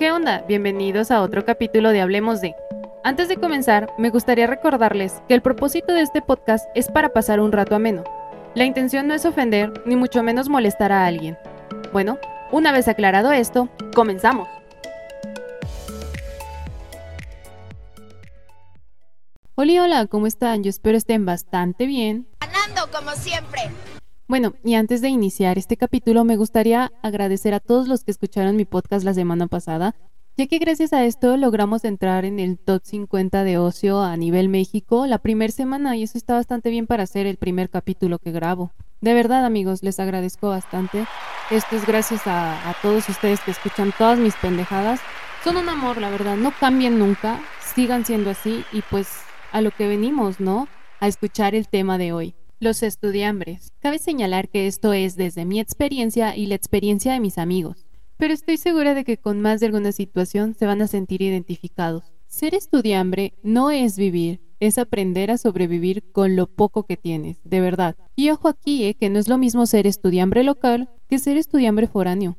¿Qué onda? Bienvenidos a otro capítulo de Hablemos de. Antes de comenzar, me gustaría recordarles que el propósito de este podcast es para pasar un rato ameno. La intención no es ofender, ni mucho menos molestar a alguien. Bueno, una vez aclarado esto, comenzamos. Hola, hola, ¿cómo están? Yo espero estén bastante bien. Ganando como siempre. Bueno, y antes de iniciar este capítulo, me gustaría agradecer a todos los que escucharon mi podcast la semana pasada, ya que gracias a esto logramos entrar en el top 50 de ocio a nivel México la primera semana y eso está bastante bien para hacer el primer capítulo que grabo. De verdad, amigos, les agradezco bastante. Esto es gracias a, a todos ustedes que escuchan todas mis pendejadas. Son un amor, la verdad, no cambien nunca, sigan siendo así y pues a lo que venimos, ¿no? A escuchar el tema de hoy. Los estudiambres. Cabe señalar que esto es desde mi experiencia y la experiencia de mis amigos, pero estoy segura de que con más de alguna situación se van a sentir identificados. Ser estudiambre no es vivir, es aprender a sobrevivir con lo poco que tienes, de verdad. Y ojo aquí, eh, que no es lo mismo ser estudiambre local que ser estudiambre foráneo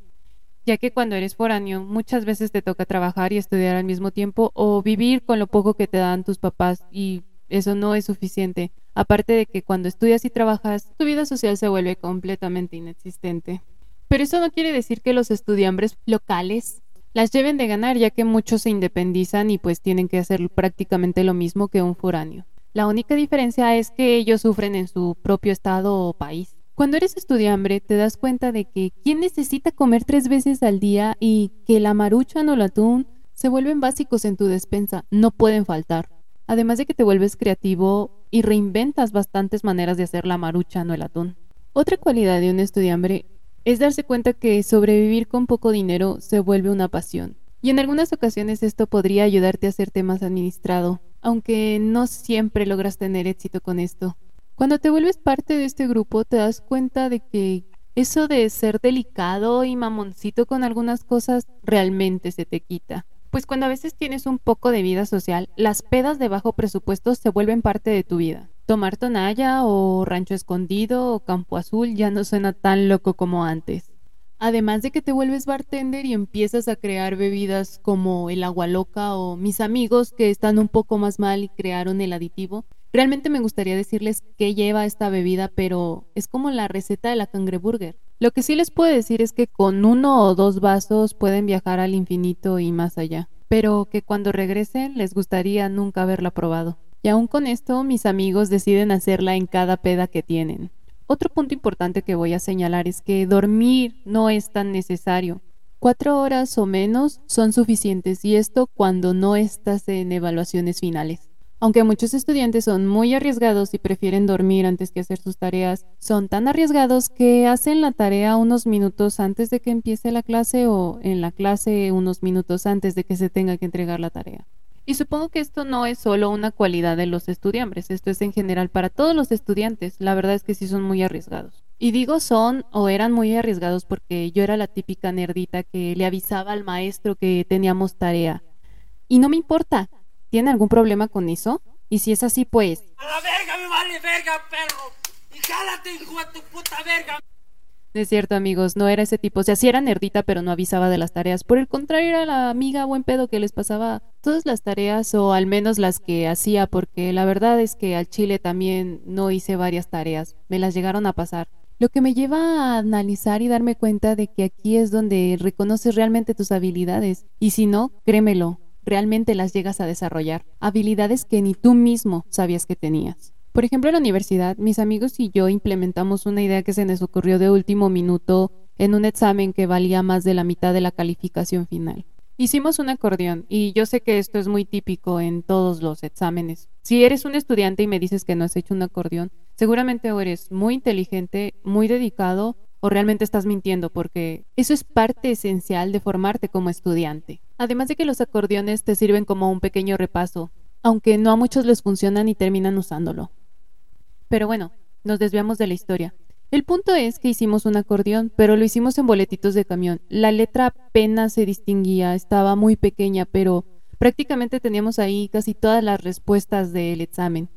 ya que cuando eres foráneo muchas veces te toca trabajar y estudiar al mismo tiempo o vivir con lo poco que te dan tus papás y eso no es suficiente. Aparte de que cuando estudias y trabajas, tu vida social se vuelve completamente inexistente. Pero eso no quiere decir que los estudiambres locales las lleven de ganar, ya que muchos se independizan y pues tienen que hacer prácticamente lo mismo que un foráneo. La única diferencia es que ellos sufren en su propio estado o país. Cuando eres estudiambre te das cuenta de que quién necesita comer tres veces al día y que la marucha o el atún se vuelven básicos en tu despensa, no pueden faltar. Además de que te vuelves creativo y reinventas bastantes maneras de hacer la marucha o el atún. Otra cualidad de un estudiambre es darse cuenta que sobrevivir con poco dinero se vuelve una pasión. Y en algunas ocasiones esto podría ayudarte a hacerte más administrado, aunque no siempre logras tener éxito con esto. Cuando te vuelves parte de este grupo te das cuenta de que eso de ser delicado y mamoncito con algunas cosas realmente se te quita. Pues cuando a veces tienes un poco de vida social, las pedas de bajo presupuesto se vuelven parte de tu vida. Tomar tonalla o rancho escondido o campo azul ya no suena tan loco como antes. Además de que te vuelves bartender y empiezas a crear bebidas como el agua loca o mis amigos que están un poco más mal y crearon el aditivo, Realmente me gustaría decirles qué lleva esta bebida, pero es como la receta de la cangreburger. Lo que sí les puedo decir es que con uno o dos vasos pueden viajar al infinito y más allá, pero que cuando regresen les gustaría nunca haberla probado. Y aún con esto, mis amigos deciden hacerla en cada peda que tienen. Otro punto importante que voy a señalar es que dormir no es tan necesario. Cuatro horas o menos son suficientes y esto cuando no estás en evaluaciones finales. Aunque muchos estudiantes son muy arriesgados y prefieren dormir antes que hacer sus tareas, son tan arriesgados que hacen la tarea unos minutos antes de que empiece la clase o en la clase unos minutos antes de que se tenga que entregar la tarea. Y supongo que esto no es solo una cualidad de los estudiantes, esto es en general para todos los estudiantes. La verdad es que sí son muy arriesgados. Y digo son o eran muy arriesgados porque yo era la típica nerdita que le avisaba al maestro que teníamos tarea. Y no me importa, ¿Tiene algún problema con eso? Y si es así, pues... ¡A la verga, me vale verga, perro! ¡Y jálate, hijo de tu puta verga! Es cierto, amigos, no era ese tipo. O sea, sí era nerdita, pero no avisaba de las tareas. Por el contrario, era la amiga buen pedo que les pasaba todas las tareas, o al menos las que hacía, porque la verdad es que al chile también no hice varias tareas. Me las llegaron a pasar. Lo que me lleva a analizar y darme cuenta de que aquí es donde reconoces realmente tus habilidades. Y si no, créemelo, realmente las llegas a desarrollar, habilidades que ni tú mismo sabías que tenías. Por ejemplo, en la universidad, mis amigos y yo implementamos una idea que se nos ocurrió de último minuto en un examen que valía más de la mitad de la calificación final. Hicimos un acordeón y yo sé que esto es muy típico en todos los exámenes. Si eres un estudiante y me dices que no has hecho un acordeón, seguramente o eres muy inteligente, muy dedicado o realmente estás mintiendo porque eso es parte esencial de formarte como estudiante. Además de que los acordeones te sirven como un pequeño repaso, aunque no a muchos les funcionan y terminan usándolo. Pero bueno, nos desviamos de la historia. El punto es que hicimos un acordeón, pero lo hicimos en boletitos de camión. La letra apenas se distinguía, estaba muy pequeña, pero prácticamente teníamos ahí casi todas las respuestas del examen.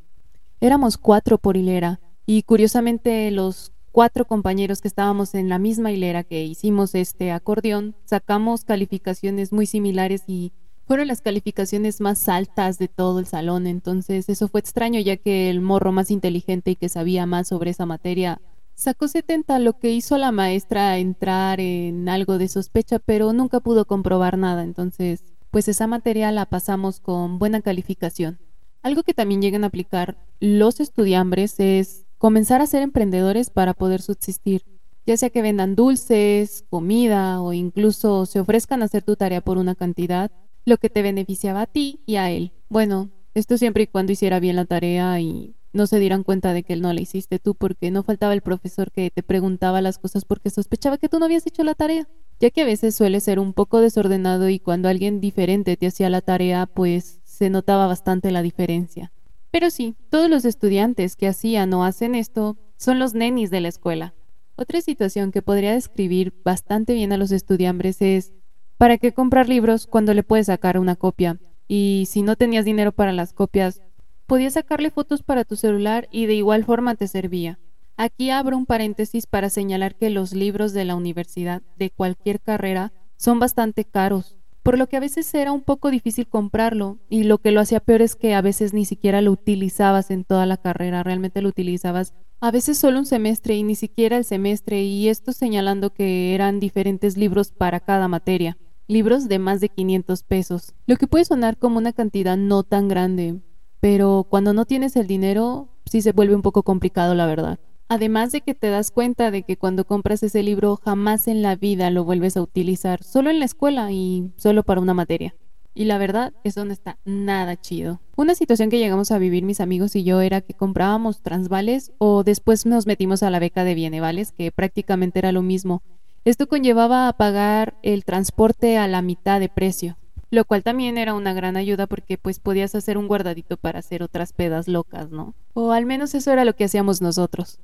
Éramos cuatro por hilera, y curiosamente los cuatro compañeros que estábamos en la misma hilera que hicimos este acordeón, sacamos calificaciones muy similares y fueron las calificaciones más altas de todo el salón. Entonces eso fue extraño ya que el morro más inteligente y que sabía más sobre esa materia sacó 70, lo que hizo a la maestra entrar en algo de sospecha, pero nunca pudo comprobar nada. Entonces, pues esa materia la pasamos con buena calificación. Algo que también llegan a aplicar los estudiambres es comenzar a ser emprendedores para poder subsistir, ya sea que vendan dulces, comida o incluso se ofrezcan a hacer tu tarea por una cantidad, lo que te beneficiaba a ti y a él. Bueno, esto siempre y cuando hiciera bien la tarea y no se dieran cuenta de que él no la hiciste tú porque no faltaba el profesor que te preguntaba las cosas porque sospechaba que tú no habías hecho la tarea, ya que a veces suele ser un poco desordenado y cuando alguien diferente te hacía la tarea pues se notaba bastante la diferencia. Pero sí, todos los estudiantes que hacían o hacen esto son los nenis de la escuela. Otra situación que podría describir bastante bien a los estudiantes es ¿para qué comprar libros cuando le puedes sacar una copia? Y si no tenías dinero para las copias, podías sacarle fotos para tu celular y de igual forma te servía. Aquí abro un paréntesis para señalar que los libros de la universidad de cualquier carrera son bastante caros por lo que a veces era un poco difícil comprarlo y lo que lo hacía peor es que a veces ni siquiera lo utilizabas en toda la carrera, realmente lo utilizabas a veces solo un semestre y ni siquiera el semestre y esto señalando que eran diferentes libros para cada materia, libros de más de 500 pesos, lo que puede sonar como una cantidad no tan grande, pero cuando no tienes el dinero sí se vuelve un poco complicado la verdad. Además de que te das cuenta de que cuando compras ese libro jamás en la vida lo vuelves a utilizar, solo en la escuela y solo para una materia. Y la verdad, eso no está nada chido. Una situación que llegamos a vivir mis amigos y yo era que comprábamos transvales o después nos metimos a la beca de bienevales, que prácticamente era lo mismo. Esto conllevaba a pagar el transporte a la mitad de precio, lo cual también era una gran ayuda porque pues podías hacer un guardadito para hacer otras pedas locas, ¿no? O al menos eso era lo que hacíamos nosotros.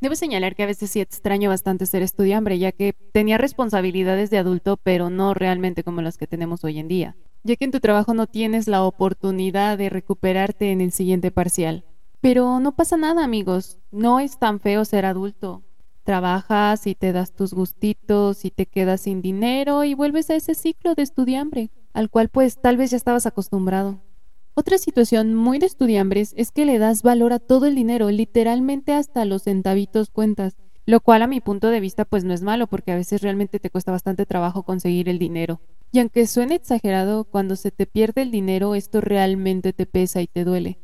Debo señalar que a veces sí extraño bastante ser estudiante, ya que tenía responsabilidades de adulto, pero no realmente como las que tenemos hoy en día, ya que en tu trabajo no tienes la oportunidad de recuperarte en el siguiente parcial. Pero no pasa nada, amigos, no es tan feo ser adulto. Trabajas y te das tus gustitos y te quedas sin dinero y vuelves a ese ciclo de estudiambre, al cual pues tal vez ya estabas acostumbrado. Otra situación muy de estudiambres es que le das valor a todo el dinero, literalmente hasta los centavitos cuentas, lo cual a mi punto de vista pues no es malo porque a veces realmente te cuesta bastante trabajo conseguir el dinero. Y aunque suene exagerado, cuando se te pierde el dinero esto realmente te pesa y te duele,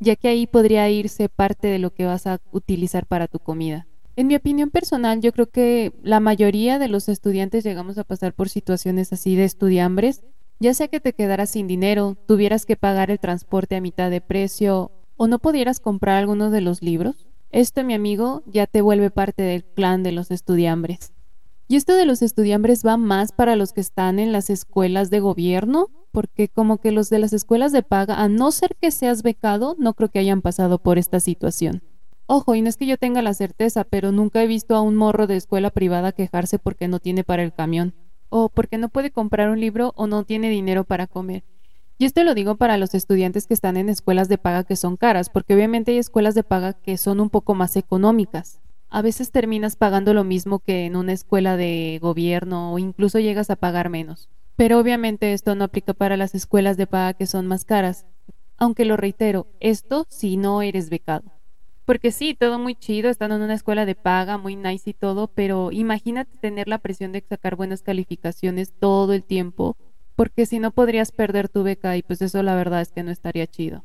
ya que ahí podría irse parte de lo que vas a utilizar para tu comida. En mi opinión personal, yo creo que la mayoría de los estudiantes llegamos a pasar por situaciones así de estudiambres, ya sea que te quedaras sin dinero, tuvieras que pagar el transporte a mitad de precio o no pudieras comprar alguno de los libros, esto, mi amigo, ya te vuelve parte del clan de los estudiambres. Y esto de los estudiambres va más para los que están en las escuelas de gobierno, porque como que los de las escuelas de paga, a no ser que seas becado, no creo que hayan pasado por esta situación. Ojo, y no es que yo tenga la certeza, pero nunca he visto a un morro de escuela privada quejarse porque no tiene para el camión o porque no puede comprar un libro o no tiene dinero para comer. Y esto lo digo para los estudiantes que están en escuelas de paga que son caras, porque obviamente hay escuelas de paga que son un poco más económicas. A veces terminas pagando lo mismo que en una escuela de gobierno o incluso llegas a pagar menos. Pero obviamente esto no aplica para las escuelas de paga que son más caras. Aunque lo reitero, esto si no eres becado. Porque sí, todo muy chido, estando en una escuela de paga, muy nice y todo, pero imagínate tener la presión de sacar buenas calificaciones todo el tiempo, porque si no podrías perder tu beca y pues eso la verdad es que no estaría chido.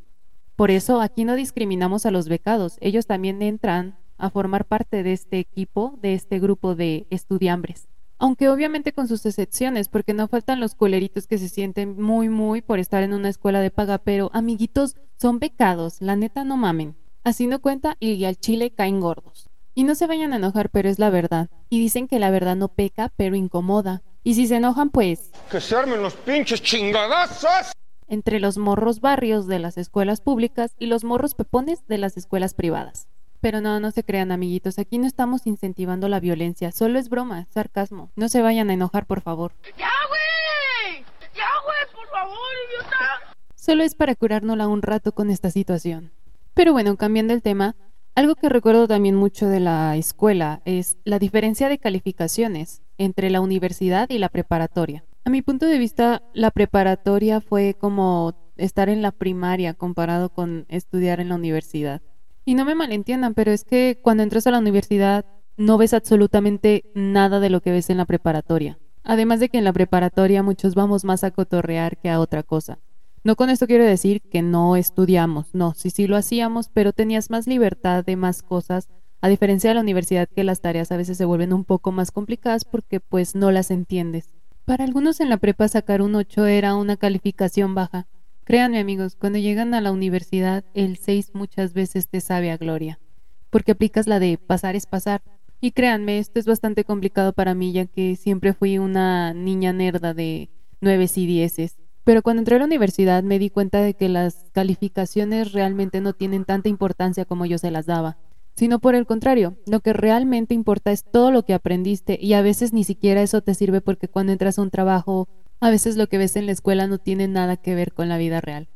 Por eso aquí no discriminamos a los becados, ellos también entran a formar parte de este equipo, de este grupo de estudiambres. Aunque obviamente con sus excepciones, porque no faltan los culeritos que se sienten muy, muy por estar en una escuela de paga, pero amiguitos, son becados, la neta no mamen. Así no cuenta y al chile caen gordos. Y no se vayan a enojar, pero es la verdad. Y dicen que la verdad no peca, pero incomoda. Y si se enojan, pues... Que se armen los pinches chingadazos. Entre los morros barrios de las escuelas públicas y los morros pepones de las escuelas privadas. Pero no, no se crean, amiguitos. Aquí no estamos incentivando la violencia. Solo es broma, sarcasmo. No se vayan a enojar, por favor. ¡Ya, güey! ¡Ya, güey! ¡Por favor, idiota! Solo es para curárnosla un rato con esta situación. Pero bueno, cambiando el tema, Algo que recuerdo también mucho de la escuela es la diferencia de calificaciones entre la universidad y la preparatoria. A mi punto de vista, la preparatoria fue como estar en la primaria comparado con estudiar en la universidad. Y no me malentiendan, pero es que cuando entras a la universidad no ves absolutamente nada de lo que ves en la preparatoria. Además de que en la preparatoria muchos vamos más a cotorrear que a otra cosa. No con esto quiero decir que no estudiamos, no, sí sí lo hacíamos, pero tenías más libertad de más cosas, a diferencia de la universidad que las tareas a veces se vuelven un poco más complicadas porque pues no las entiendes. Para algunos en la prepa sacar un 8 era una calificación baja. Créanme amigos, cuando llegan a la universidad el 6 muchas veces te sabe a gloria, porque aplicas la de pasar es pasar. Y créanme, esto es bastante complicado para mí ya que siempre fui una niña nerda de 9 y 10. Pero cuando entré a la universidad me di cuenta de que las calificaciones realmente no tienen tanta importancia como yo se las daba, sino por el contrario, lo que realmente importa es todo lo que aprendiste y a veces ni siquiera eso te sirve porque cuando entras a un trabajo, a veces lo que ves en la escuela no tiene nada que ver con la vida real.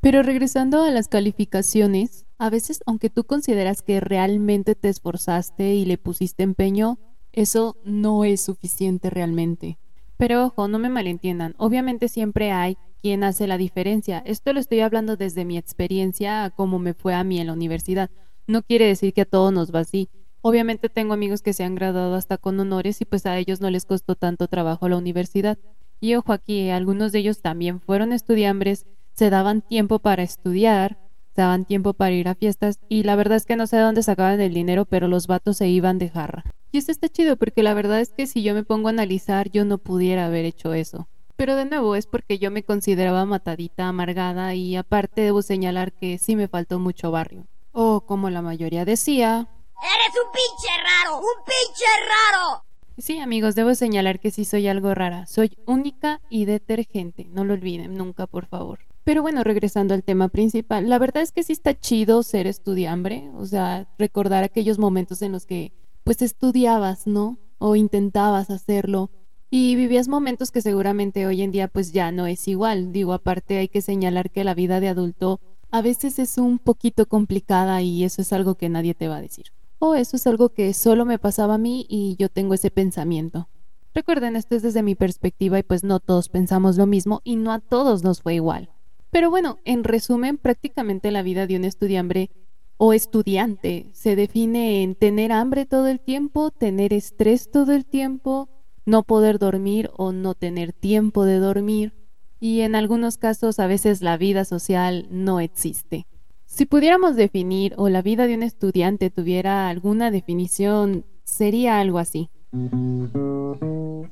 Pero regresando a las calificaciones, a veces aunque tú consideras que realmente te esforzaste y le pusiste empeño, eso no es suficiente realmente. Pero ojo, no me malentiendan, obviamente siempre hay quien hace la diferencia. Esto lo estoy hablando desde mi experiencia a cómo me fue a mí en la universidad. No quiere decir que a todos nos va así. Obviamente tengo amigos que se han graduado hasta con honores y pues a ellos no les costó tanto trabajo la universidad. Y ojo aquí, algunos de ellos también fueron estudiambres, se daban tiempo para estudiar, se daban tiempo para ir a fiestas y la verdad es que no sé de dónde sacaban el dinero, pero los vatos se iban de jarra. Y esto está chido porque la verdad es que si yo me pongo a analizar yo no pudiera haber hecho eso. Pero de nuevo es porque yo me consideraba matadita, amargada y aparte debo señalar que sí me faltó mucho barrio. O como la mayoría decía... ¡Eres un pinche raro! ¡Un pinche raro! Sí, amigos, debo señalar que sí soy algo rara. Soy única y detergente. No lo olviden nunca, por favor. Pero bueno, regresando al tema principal, la verdad es que sí está chido ser estudiambre, o sea, recordar aquellos momentos en los que pues estudiabas, ¿no? O intentabas hacerlo y vivías momentos que seguramente hoy en día pues ya no es igual. Digo, aparte hay que señalar que la vida de adulto a veces es un poquito complicada y eso es algo que nadie te va a decir. O eso es algo que solo me pasaba a mí y yo tengo ese pensamiento. Recuerden, esto es desde mi perspectiva y pues no todos pensamos lo mismo y no a todos nos fue igual. Pero bueno, en resumen, prácticamente la vida de un estudiante o estudiante se define en tener hambre todo el tiempo, tener estrés todo el tiempo, no poder dormir o no tener tiempo de dormir y en algunos casos a veces la vida social no existe. Si pudiéramos definir o la vida de un estudiante tuviera alguna definición, sería algo así.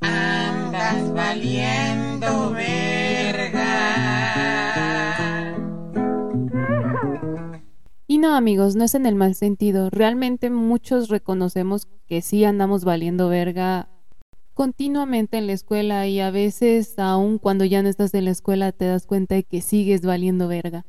Andas valiendo. No, amigos, no es en el mal sentido. Realmente muchos reconocemos que sí andamos valiendo verga continuamente en la escuela y a veces aun cuando ya no estás en la escuela te das cuenta de que sigues valiendo verga.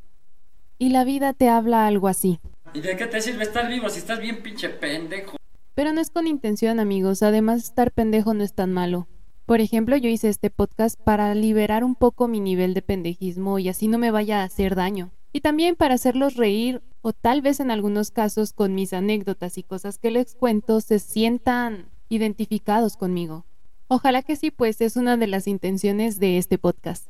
Y la vida te habla algo así. ¿Y de qué te sirve estar vivo si estás bien pinche pendejo? Pero no es con intención, amigos. Además, estar pendejo no es tan malo. Por ejemplo, yo hice este podcast para liberar un poco mi nivel de pendejismo y así no me vaya a hacer daño y también para hacerlos reír o tal vez en algunos casos con mis anécdotas y cosas que les cuento se sientan identificados conmigo. Ojalá que sí, pues es una de las intenciones de este podcast.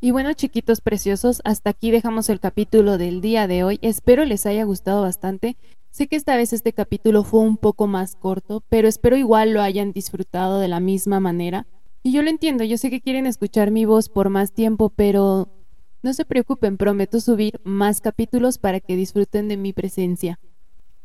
Y bueno, chiquitos preciosos, hasta aquí dejamos el capítulo del día de hoy. Espero les haya gustado bastante. Sé que esta vez este capítulo fue un poco más corto, pero espero igual lo hayan disfrutado de la misma manera. Y yo lo entiendo, yo sé que quieren escuchar mi voz por más tiempo, pero no se preocupen, prometo subir más capítulos para que disfruten de mi presencia.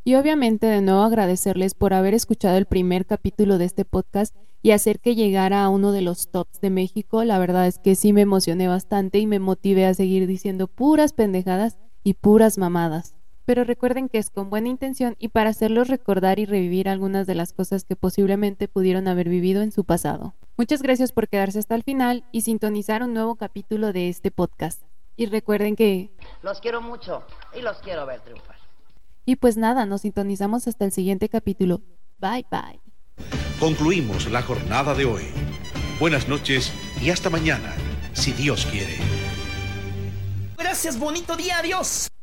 Y obviamente de nuevo agradecerles por haber escuchado el primer capítulo de este podcast y hacer que llegara a uno de los tops de México. La verdad es que sí me emocioné bastante y me motivé a seguir diciendo puras pendejadas y puras mamadas. Pero recuerden que es con buena intención y para hacerlos recordar y revivir algunas de las cosas que posiblemente pudieron haber vivido en su pasado. Muchas gracias por quedarse hasta el final y sintonizar un nuevo capítulo de este podcast. Y recuerden que... Los quiero mucho y los quiero ver triunfar. Y pues nada, nos sintonizamos hasta el siguiente capítulo. Bye bye. Concluimos la jornada de hoy. Buenas noches y hasta mañana, si Dios quiere. Gracias, bonito día, adiós.